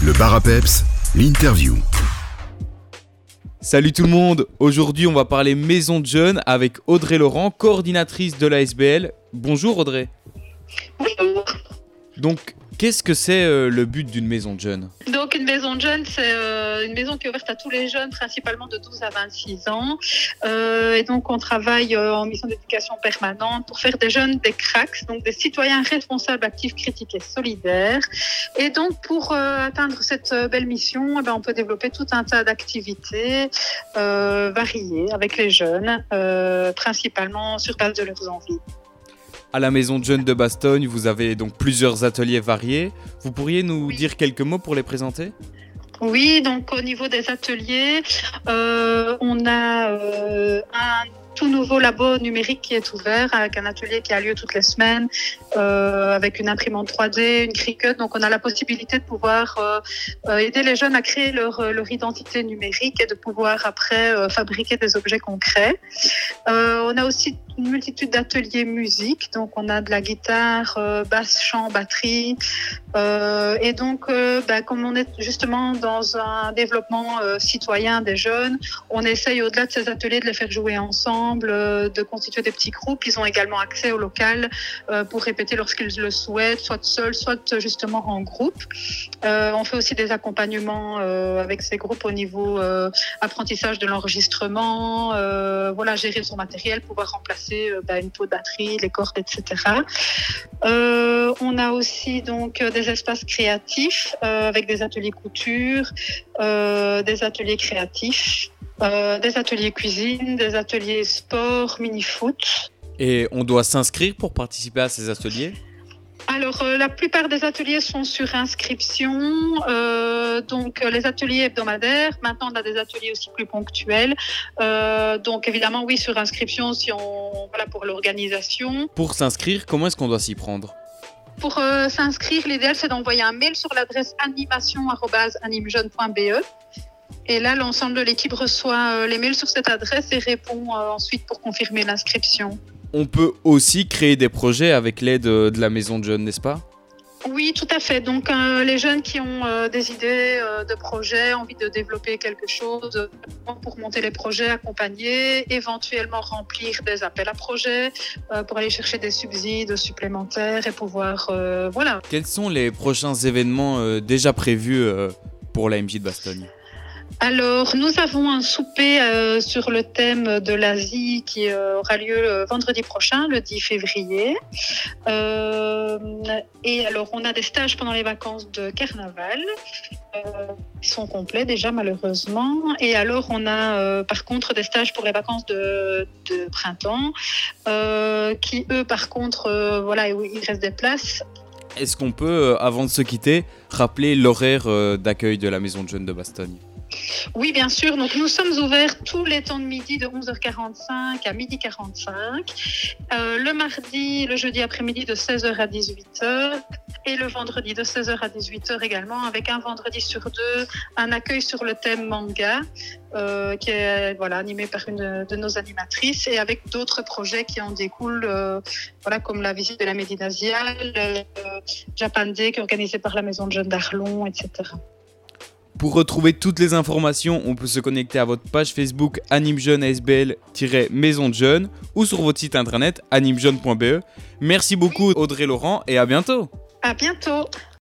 Le bar à peps, l'interview. Salut tout le monde, aujourd'hui on va parler maison de jeunes avec Audrey Laurent, coordinatrice de la SBL. Bonjour Audrey. Bonjour. Donc qu'est-ce que c'est euh, le but d'une maison de jeunes? Donc une maison de jeunes, c'est euh, une maison qui est ouverte à tous les jeunes, principalement de 12 à 26 ans. Euh, et donc on travaille en mission d'éducation permanente pour faire des jeunes des cracks, donc des citoyens responsables, actifs, critiques et solidaires. Et donc pour atteindre cette belle mission, eh ben, on peut développer tout un tas d'activités variées avec les jeunes, principalement sur base de leurs envies. À la maison de jeunes de Bastogne, vous avez donc plusieurs ateliers variés. Vous pourriez nous Oui. dire quelques mots pour les présenter? Oui, donc au niveau des ateliers, euh, on a euh, un tout nouveau labo numérique qui est ouvert avec un atelier qui a lieu toutes les semaines euh, avec une imprimante 3D, une Cricut. Donc on a la possibilité de pouvoir euh, aider les jeunes à créer leur, leur identité numérique et de pouvoir après euh, fabriquer des objets concrets. On a aussi une multitude d'ateliers musique. Donc on a de la guitare, euh, basse, chant, batterie. Euh, et donc, euh, bah, comme on est justement dans un développement euh, citoyen des jeunes, on essaye au-delà de ces ateliers de les faire jouer ensemble, de constituer des petits groupes. Ils ont également accès au local pour répéter lorsqu'ils le souhaitent, soit seuls, soit justement en groupe. On fait aussi des accompagnements avec ces groupes au niveau apprentissage de l'enregistrement, voilà, gérer son matériel, pouvoir remplacer euh, bah, une peau de batterie, les cordes, etc. Euh, on a aussi donc euh, des espaces créatifs avec des ateliers couture, des ateliers créatifs, des ateliers cuisine, des ateliers sport, mini-foot. Et on doit s'inscrire pour participer à ces ateliers? Alors, euh, la plupart des ateliers sont sur inscription, euh, donc euh, les ateliers hebdomadaires. Maintenant, on a des ateliers aussi plus ponctuels. Euh, donc, évidemment, oui, sur inscription, si on voilà pour l'organisation. Pour s'inscrire, comment est-ce qu'on doit s'y prendre? Pour euh, s'inscrire, l'idéal c'est d'envoyer un mail sur l'adresse animation@animejeune.be. Et là, l'ensemble de l'équipe reçoit les mails sur cette adresse et répond ensuite pour confirmer l'inscription. On peut aussi créer des projets avec l'aide euh, de la maison de jeunes, n'est-ce pas? Oui, tout à fait. Donc, euh, les jeunes qui ont euh, des idées euh, de projets, envie de développer quelque chose, pour monter les projets, accompagner, éventuellement remplir des appels à projets, pour aller chercher des subsides supplémentaires et pouvoir, voilà. Quels sont les prochains événements déjà prévus pour la MJ de Bastogne? Alors, nous avons un souper euh, sur le thème de l'Asie qui euh, aura lieu le vendredi prochain, le 10 février. Euh, et alors, on a des stages pendant les vacances de carnaval. euh, qui sont complets déjà malheureusement. Et alors on a euh, par contre des stages pour les vacances de, printemps euh, qui eux par contre euh, voilà il reste des places. Est-ce qu'on peut, euh, avant de se quitter, rappeler l'horaire euh, d'accueil de la maison de jeunes de Bastogne? Oui bien sûr, donc nous sommes ouverts tous les temps de midi de 11h45 à midi 45, euh, le mardi, le jeudi après-midi de 16h à 18h et le vendredi de 16h à 18h également avec un vendredi sur deux, un accueil sur le thème manga euh, qui est voilà, animé par une de nos animatrices et avec d'autres projets qui en découlent, euh, voilà, comme la visite de la Médinasiale, euh, Japan Day qui est organisé par la Maison de Jeunes d'Arlon, etc. Pour retrouver toutes les informations, on peut se connecter à votre page Facebook animejeune SBL-maison de jeunes ou sur votre site internet animejeune.be. Merci beaucoup Audrey Laurent et à bientôt À bientôt!